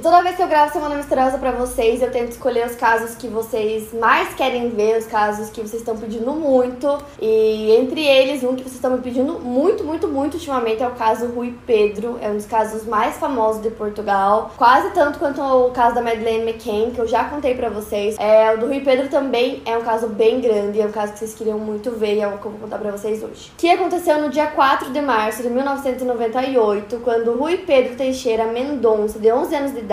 E toda vez que eu gravo Semana Misteriosa pra vocês, eu tento escolher os casos que vocês mais querem ver, os casos que vocês estão pedindo muito. E entre eles, um que vocês estão me pedindo muito, muito, muito ultimamente é o caso Rui Pedro. É um dos casos mais famosos de Portugal. Quase tanto quanto o caso da Madeleine McCann, que eu já contei pra vocês. É, o do Rui Pedro também é um caso bem grande, é um caso que vocês queriam muito ver e é o que eu vou contar pra vocês hoje. Que aconteceu no dia 4 de março de 1998, quando Rui Pedro Teixeira Mendonça, de 11 anos de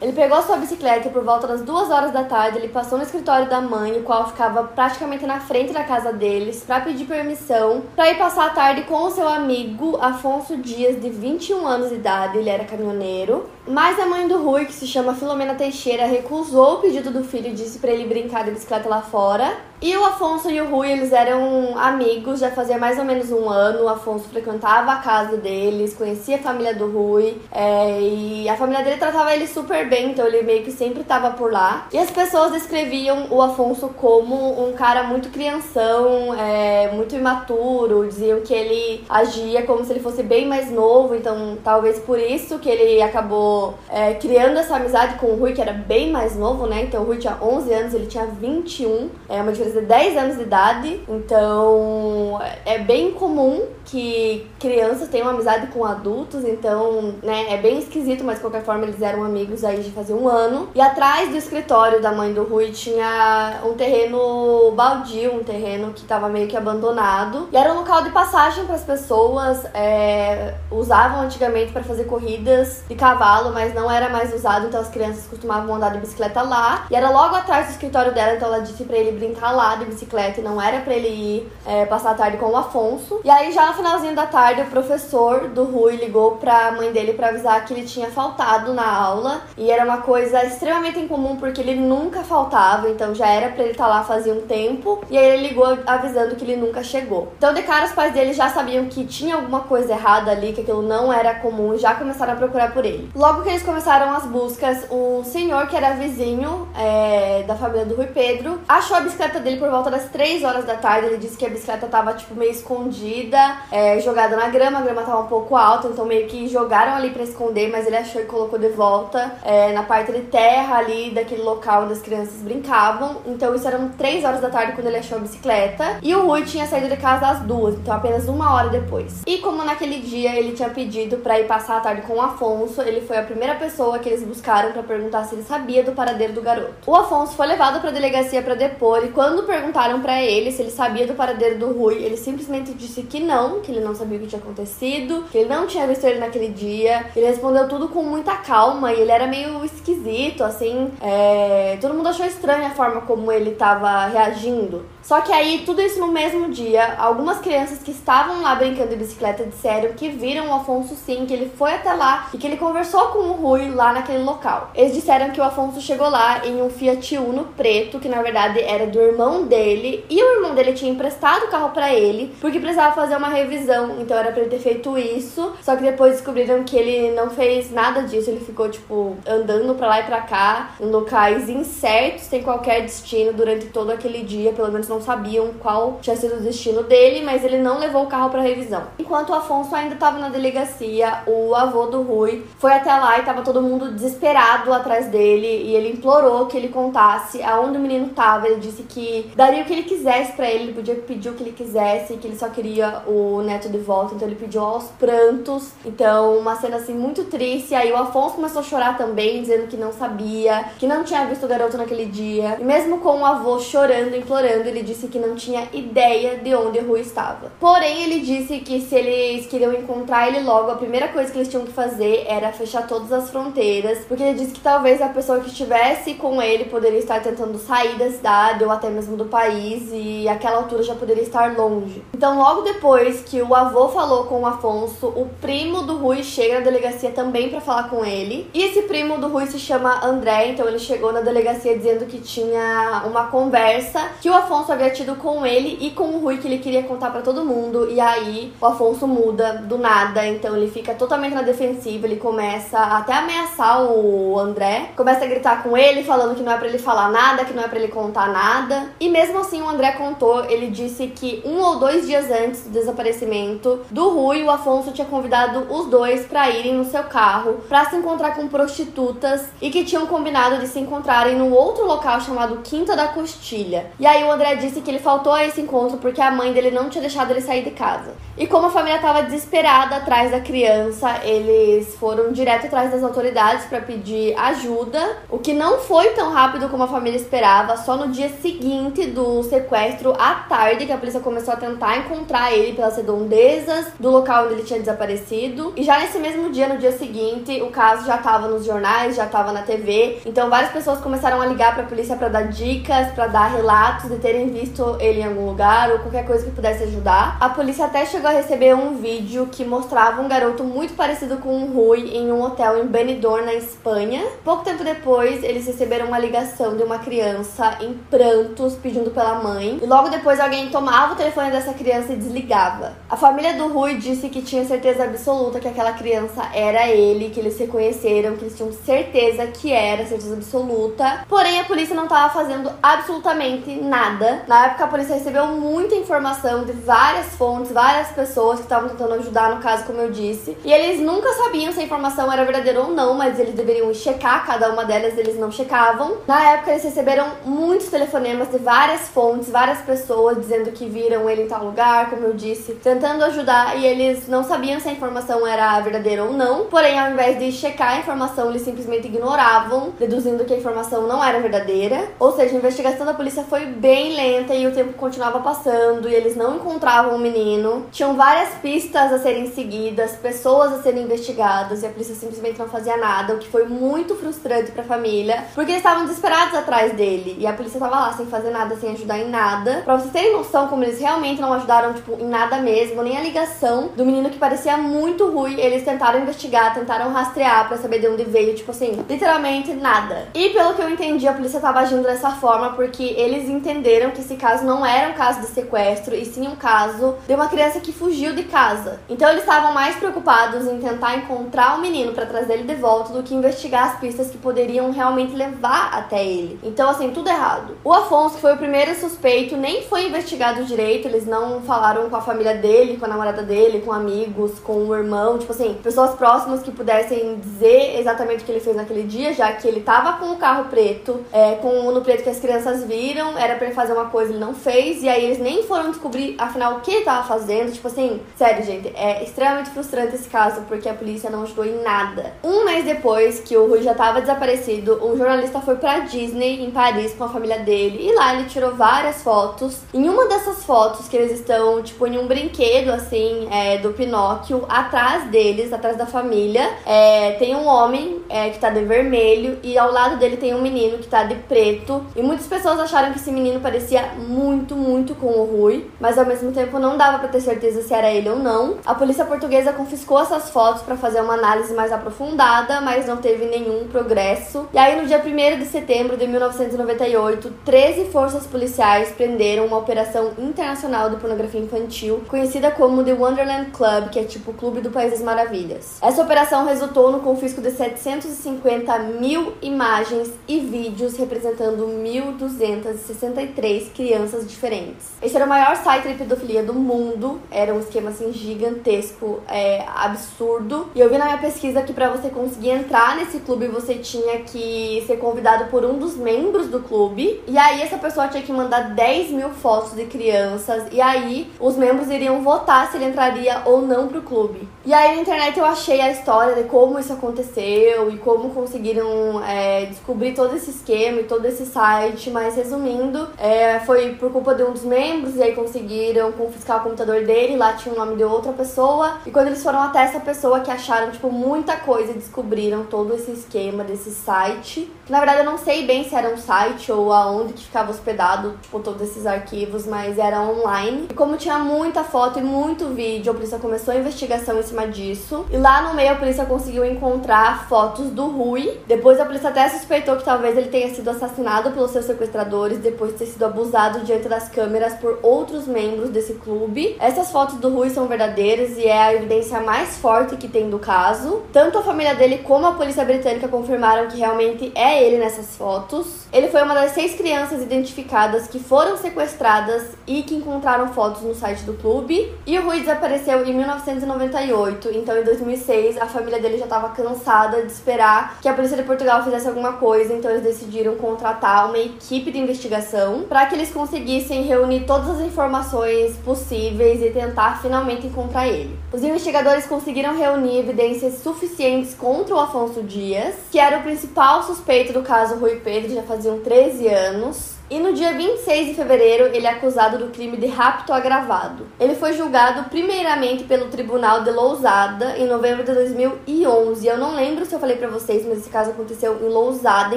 Ele pegou sua bicicleta e por volta das duas horas da tarde ele passou no escritório da mãe, o qual ficava praticamente na frente da casa deles, para pedir permissão para ir passar a tarde com o seu amigo Afonso Dias, de 21 anos de idade. Ele era caminhoneiro. Mas a mãe do Rui, que se chama Filomena Teixeira, recusou o pedido do filho e disse para ele brincar de bicicleta lá fora. E o Afonso e o Rui, eles eram amigos já fazia mais ou menos um ano. O Afonso frequentava a casa deles, conhecia a família do Rui. É, e a família dele tratava ele super bem, então ele meio que sempre estava por lá. E as pessoas descreviam o Afonso como um cara muito crianção, é, muito imaturo. Diziam que ele agia como se ele fosse bem mais novo, então talvez por isso que ele acabou é, criando essa amizade com o Rui, que era bem mais novo, né? Então o Rui tinha 11 anos, ele tinha 21. É uma diferença de 10 anos de idade, então é bem comum que crianças tenham amizade com adultos, então, né, é bem esquisito, mas de qualquer forma eles eram amigos aí de fazer um ano. E atrás do escritório da mãe do Rui tinha um terreno baldio, um terreno que estava meio que abandonado. E era um local de passagem para as pessoas, é, usavam antigamente para fazer corridas de cavalo, mas não era mais usado, então as crianças costumavam andar de bicicleta lá. E era logo atrás do escritório dela, então ela disse para ele brincar lá de bicicleta e não era para ele ir é, passar a tarde com o Afonso. E aí já finalzinho da tarde, o professor do Rui ligou pra mãe dele para avisar que ele tinha faltado na aula. E era uma coisa extremamente incomum porque ele nunca faltava, então já era para ele estar tá lá fazia um tempo. E aí ele ligou avisando que ele nunca chegou. Então, de cara, os pais dele já sabiam que tinha alguma coisa errada ali, que aquilo não era comum e já começaram a procurar por ele. Logo que eles começaram as buscas, um senhor que era vizinho é, da família do Rui Pedro achou a bicicleta dele por volta das 3 horas da tarde. Ele disse que a bicicleta tava, tipo, meio escondida é, jogada na grama, a grama tava um pouco alta, então meio que jogaram ali para esconder, mas ele achou e colocou de volta é, na parte de terra ali daquele local onde as crianças brincavam. Então isso eram 3 horas da tarde quando ele achou a bicicleta. E o Rui tinha saído de casa às duas, então apenas uma hora depois. E como naquele dia ele tinha pedido para ir passar a tarde com o Afonso, ele foi a primeira pessoa que eles buscaram para perguntar se ele sabia do paradeiro do garoto. O Afonso foi levado para delegacia para depor e quando perguntaram para ele se ele sabia do paradeiro do Rui, ele simplesmente disse que não, que ele não sabia o que tinha acontecido, que ele não tinha visto ele naquele dia. Ele respondeu tudo com muita calma e ele era meio esquisito, assim. É... Todo mundo achou estranha a forma como ele estava reagindo. Só que aí, tudo isso no mesmo dia, algumas crianças que estavam lá brincando de bicicleta disseram que viram o Afonso sim, que ele foi até lá e que ele conversou com o Rui lá naquele local. Eles disseram que o Afonso chegou lá em um Fiat Uno preto, que na verdade era do irmão dele, e o irmão dele tinha emprestado o carro para ele, porque precisava fazer uma revisão, então era para ele ter feito isso. Só que depois descobriram que ele não fez nada disso, ele ficou tipo andando para lá e para cá, em locais incertos, sem qualquer destino durante todo aquele dia, pelo menos não não sabiam qual tinha sido o destino dele, mas ele não levou o carro para revisão. Enquanto o Afonso ainda estava na delegacia, o avô do Rui foi até lá e estava todo mundo desesperado atrás dele e ele implorou que ele contasse aonde o menino estava. Ele disse que daria o que ele quisesse para ele, ele podia pedir o que ele quisesse, que ele só queria o neto de volta, então ele pediu aos prantos. Então, uma cena assim muito triste. Aí o Afonso começou a chorar também, dizendo que não sabia, que não tinha visto o garoto naquele dia. E mesmo com o avô chorando, implorando, ele disse que não tinha ideia de onde Rui estava. Porém, ele disse que se eles queriam encontrar ele logo, a primeira coisa que eles tinham que fazer era fechar todas as fronteiras, porque ele disse que talvez a pessoa que estivesse com ele poderia estar tentando sair da cidade ou até mesmo do país e aquela altura já poderia estar longe. Então, logo depois que o avô falou com o Afonso, o primo do Rui chega na delegacia também para falar com ele. E esse primo do Rui se chama André, então ele chegou na delegacia dizendo que tinha uma conversa que o Afonso havia tido com ele e com o Rui que ele queria contar para todo mundo. E aí o Afonso muda do nada, então ele fica totalmente na defensiva, ele começa até a ameaçar o André, começa a gritar com ele, falando que não é para ele falar nada, que não é para ele contar nada. E mesmo assim o André contou, ele disse que um ou dois dias antes do desaparecimento do Rui, o Afonso tinha convidado os dois para irem no seu carro para se encontrar com prostitutas e que tinham combinado de se encontrarem num outro local chamado Quinta da Costilha. E aí o André disse que ele faltou a esse encontro porque a mãe dele não tinha deixado ele sair de casa. E como a família estava desesperada atrás da criança, eles foram direto atrás das autoridades para pedir ajuda, o que não foi tão rápido como a família esperava. Só no dia seguinte do sequestro, à tarde, que a polícia começou a tentar encontrar ele pelas redondezas do local onde ele tinha desaparecido. E já nesse mesmo dia, no dia seguinte, o caso já estava nos jornais, já estava na TV. Então várias pessoas começaram a ligar para a polícia para dar dicas, para dar relatos de terem visto ele em algum lugar ou qualquer coisa que pudesse ajudar. A polícia até chegou a receber um vídeo que mostrava um garoto muito parecido com o Rui em um hotel em Benidorm, na Espanha. Pouco tempo depois, eles receberam uma ligação de uma criança em prantos pedindo pela mãe. E logo depois alguém tomava o telefone dessa criança e desligava. A família do Rui disse que tinha certeza absoluta que aquela criança era ele, que eles reconheceram, que eles tinham certeza que era, certeza absoluta. Porém, a polícia não estava fazendo absolutamente nada. Na época, a polícia recebeu muita informação de várias fontes, várias pessoas que estavam tentando ajudar no caso, como eu disse. E eles nunca sabiam se a informação era verdadeira ou não, mas eles deveriam checar cada uma delas, eles não checavam. Na época, eles receberam muitos telefonemas de várias fontes, várias pessoas dizendo que viram ele em tal lugar, como eu disse, tentando ajudar, e eles não sabiam se a informação era verdadeira ou não. Porém, ao invés de checar a informação, eles simplesmente ignoravam, deduzindo que a informação não era verdadeira. Ou seja, a investigação da polícia foi bem lenta e o tempo continuava passando e eles não encontravam o menino. Tinham várias pistas a serem seguidas, pessoas a serem investigadas e a polícia simplesmente não fazia nada, o que foi muito frustrante para a família, porque eles estavam desesperados atrás dele e a polícia tava lá sem fazer nada, sem ajudar em nada. Pra vocês terem noção como eles realmente não ajudaram, tipo, em nada mesmo, nem a ligação do menino que parecia muito ruim, eles tentaram investigar, tentaram rastrear para saber de onde veio, tipo assim, literalmente nada. E pelo que eu entendi, a polícia tava agindo dessa forma porque eles entenderam que esse caso não era um caso de sequestro, e sim um caso de uma criança que fugiu de casa. Então eles estavam mais preocupados em tentar encontrar o menino para trazer ele de volta do que investigar as pistas que poderiam realmente levar até ele. Então, assim, tudo errado. O Afonso, que foi o primeiro suspeito, nem foi investigado direito, eles não falaram com a família dele, com a namorada dele, com amigos, com o irmão, tipo assim, pessoas próximas que pudessem dizer exatamente o que ele fez naquele dia, já que ele tava com o carro preto, é, com o no preto que as crianças viram, era para ele fazer uma coisa, ele não fez, e aí eles nem foram descobrir afinal o que ele tava fazendo. Tipo assim, sério, gente, é extremamente frustrante esse caso, porque a polícia não ajudou em nada. Um mês depois que o Rui já tava desaparecido, um jornalista foi pra Disney, em Paris, com a família dele, e lá ele tirou várias fotos. Em uma dessas fotos, que eles estão, tipo, em um brinquedo, assim, é, do Pinóquio, atrás deles, atrás da família, é, tem um homem é, que tá de vermelho, e ao lado dele tem um menino que tá de preto. E muitas pessoas acharam que esse menino parecia muito, muito com o Rui, mas ao mesmo tempo não dava pra ter certeza se era ele ou não. A polícia portuguesa confiscou essas fotos para fazer uma análise mais aprofundada, mas não teve nenhum progresso. E aí, no dia 1 de setembro de 1998, 13 forças policiais prenderam uma operação internacional de pornografia infantil, conhecida como The Wonderland Club, que é tipo o Clube do País das Maravilhas. Essa operação resultou no confisco de 750 mil imagens e vídeos representando 1.263 crianças diferentes. Esse era o maior site de pedofilia do mundo, era um esquema assim gigantesco, é, absurdo. E eu vi na minha pesquisa que para você conseguir entrar nesse clube você tinha que ser convidado por um dos membros do clube. E aí essa pessoa tinha que mandar 10 mil fotos de crianças. E aí os membros iriam votar se ele entraria ou não pro clube. E aí na internet eu achei a história de como isso aconteceu e como conseguiram é, descobrir todo esse esquema e todo esse site. Mas resumindo, é, foi por culpa de um dos membros e aí conseguiram confiscar o computador dele. Lá tinha o nome de outra pessoa. E quando eles foram até essa pessoa que acharam, tipo, muita coisa e descobriram todo esse esquema desse site. Na verdade, eu não sei bem se era um site ou aonde que ficava hospedado, tipo, todos esses arquivos, mas era online. E como tinha muita foto e muito vídeo, a polícia começou a investigação em cima disso. E lá no meio a polícia conseguiu encontrar fotos do Rui. Depois a polícia até suspeitou que talvez ele tenha sido assassinado pelos seus sequestradores depois de ter sido abusado diante das câmeras por outros membros desse clube. Essas fotos do Rui são verdadeiras e é a evidência mais forte que tem do caso. Tanto a família dele como a polícia britânica confirmaram que realmente é ele nessas fotos. Ele foi uma das seis crianças identificadas que foram sequestradas e que encontraram fotos no site do clube. E o Rui desapareceu em 1998, então em 2006 a família dele já estava cansada de esperar que a polícia de Portugal fizesse alguma coisa, então eles decidiram contratar uma equipe de investigação para que eles conseguissem reunir todas as informações possíveis e tentar finalmente encontrar ele. Os investigadores conseguiram reunir evidências suficientes contra o Afonso Dias, que era o principal suspeito do caso Rui Pedro, já faziam 13 anos. E no dia 26 de fevereiro, ele é acusado do crime de rapto agravado. Ele foi julgado primeiramente pelo Tribunal de Lousada em novembro de 2011. Eu não lembro se eu falei para vocês, mas esse caso aconteceu em Lousada,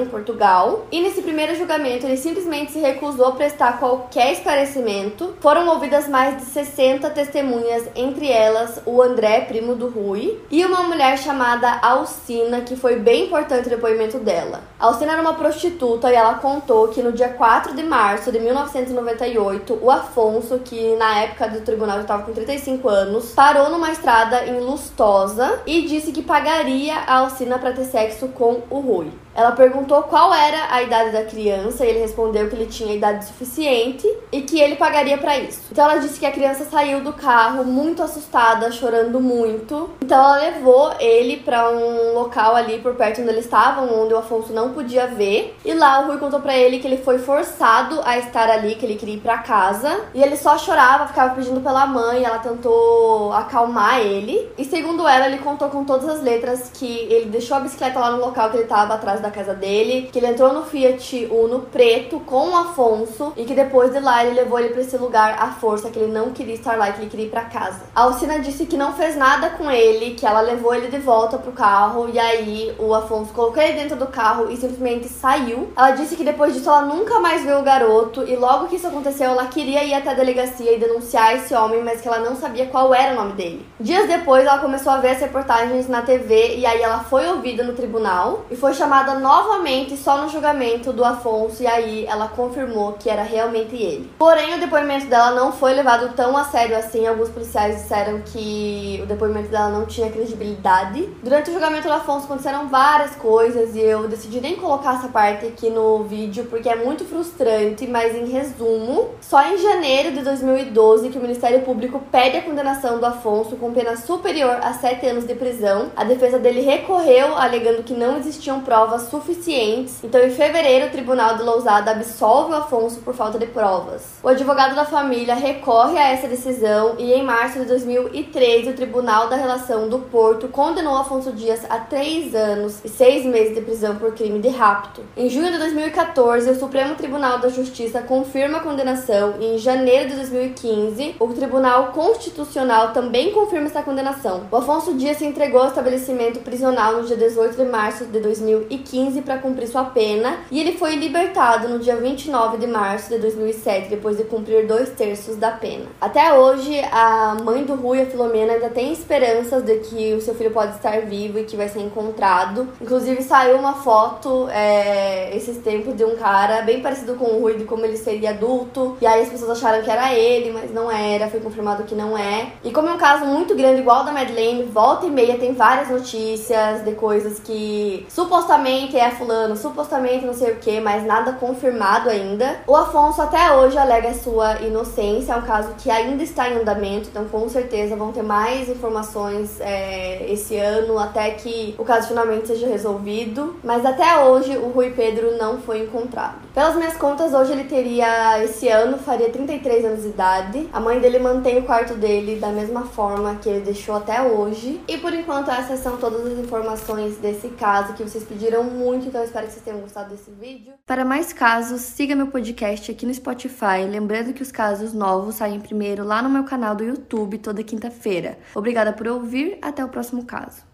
em Portugal. E nesse primeiro julgamento, ele simplesmente se recusou a prestar qualquer esclarecimento. Foram ouvidas mais de 60 testemunhas, entre elas o André, primo do Rui, e uma mulher chamada Alcina, que foi bem importante o depoimento dela. A Alcina era uma prostituta e ela contou que no dia 4 4 de março de 1998, o Afonso, que na época do tribunal já estava com 35 anos, parou numa estrada em Lustosa e disse que pagaria a Alcina para ter sexo com o Rui. Ela perguntou qual era a idade da criança e ele respondeu que ele tinha idade suficiente e que ele pagaria para isso. Então ela disse que a criança saiu do carro muito assustada, chorando muito. Então ela levou ele para um local ali por perto onde eles estavam, onde o Afonso não podia ver. E lá o Rui contou para ele que ele foi forçado a estar ali, que ele queria ir para casa. E ele só chorava, ficava pedindo pela mãe. Ela tentou acalmar ele. E segundo ela, ele contou com todas as letras que ele deixou a bicicleta lá no local que ele estava atrás da casa dele, que ele entrou no Fiat Uno preto com o Afonso e que depois de lá ele levou ele para esse lugar à força, que ele não queria estar lá, que ele queria ir para casa. A Alcina disse que não fez nada com ele, que ela levou ele de volta pro carro e aí o Afonso colocou ele dentro do carro e simplesmente saiu. Ela disse que depois disso ela nunca mais viu o garoto e logo que isso aconteceu ela queria ir até a delegacia e denunciar esse homem, mas que ela não sabia qual era o nome dele. Dias depois ela começou a ver as reportagens na TV e aí ela foi ouvida no tribunal e foi chamada novamente só no julgamento do Afonso e aí ela confirmou que era realmente ele. Porém, o depoimento dela não foi levado tão a sério assim. Alguns policiais disseram que o depoimento dela não tinha credibilidade. Durante o julgamento do Afonso aconteceram várias coisas e eu decidi nem colocar essa parte aqui no vídeo porque é muito frustrante, mas em resumo, só em janeiro de 2012 que o Ministério Público pede a condenação do Afonso com pena superior a sete anos de prisão. A defesa dele recorreu alegando que não existiam provas provas suficientes. Então, em fevereiro, o Tribunal de Lousada absolve o Afonso por falta de provas. O advogado da família recorre a essa decisão e, em março de 2013, o Tribunal da Relação do Porto condenou Afonso Dias a três anos e seis meses de prisão por crime de rapto. Em junho de 2014, o Supremo Tribunal da Justiça confirma a condenação e, em janeiro de 2015, o Tribunal Constitucional também confirma essa condenação. O Afonso Dias se entregou ao estabelecimento prisional no dia 18 de março de 2015 2015 para cumprir sua pena e ele foi libertado no dia 29 de março de 2007, depois de cumprir dois terços da pena. Até hoje, a mãe do Rui, a Filomena, ainda tem esperanças de que o seu filho pode estar vivo e que vai ser encontrado. Inclusive, saiu uma foto é, esses tempos de um cara bem parecido com o Rui, de como ele seria adulto. E aí as pessoas acharam que era ele, mas não era, foi confirmado que não é. E como é um caso muito grande, igual da Madeleine, volta e meia tem várias notícias de coisas que supostamente supostamente é fulano, supostamente não sei o que, mas nada confirmado ainda. O Afonso até hoje alega sua inocência, é um caso que ainda está em andamento, então com certeza vão ter mais informações é, esse ano até que o caso finalmente seja resolvido. Mas até hoje o Rui Pedro não foi encontrado. Pelas minhas contas, hoje ele teria, esse ano, faria 33 anos de idade. A mãe dele mantém o quarto dele da mesma forma que ele deixou até hoje. E por enquanto, essas são todas as informações desse caso que vocês pediram muito, então eu espero que vocês tenham gostado desse vídeo. Para mais casos, siga meu podcast aqui no Spotify. Lembrando que os casos novos saem primeiro lá no meu canal do YouTube toda quinta-feira. Obrigada por ouvir, até o próximo caso.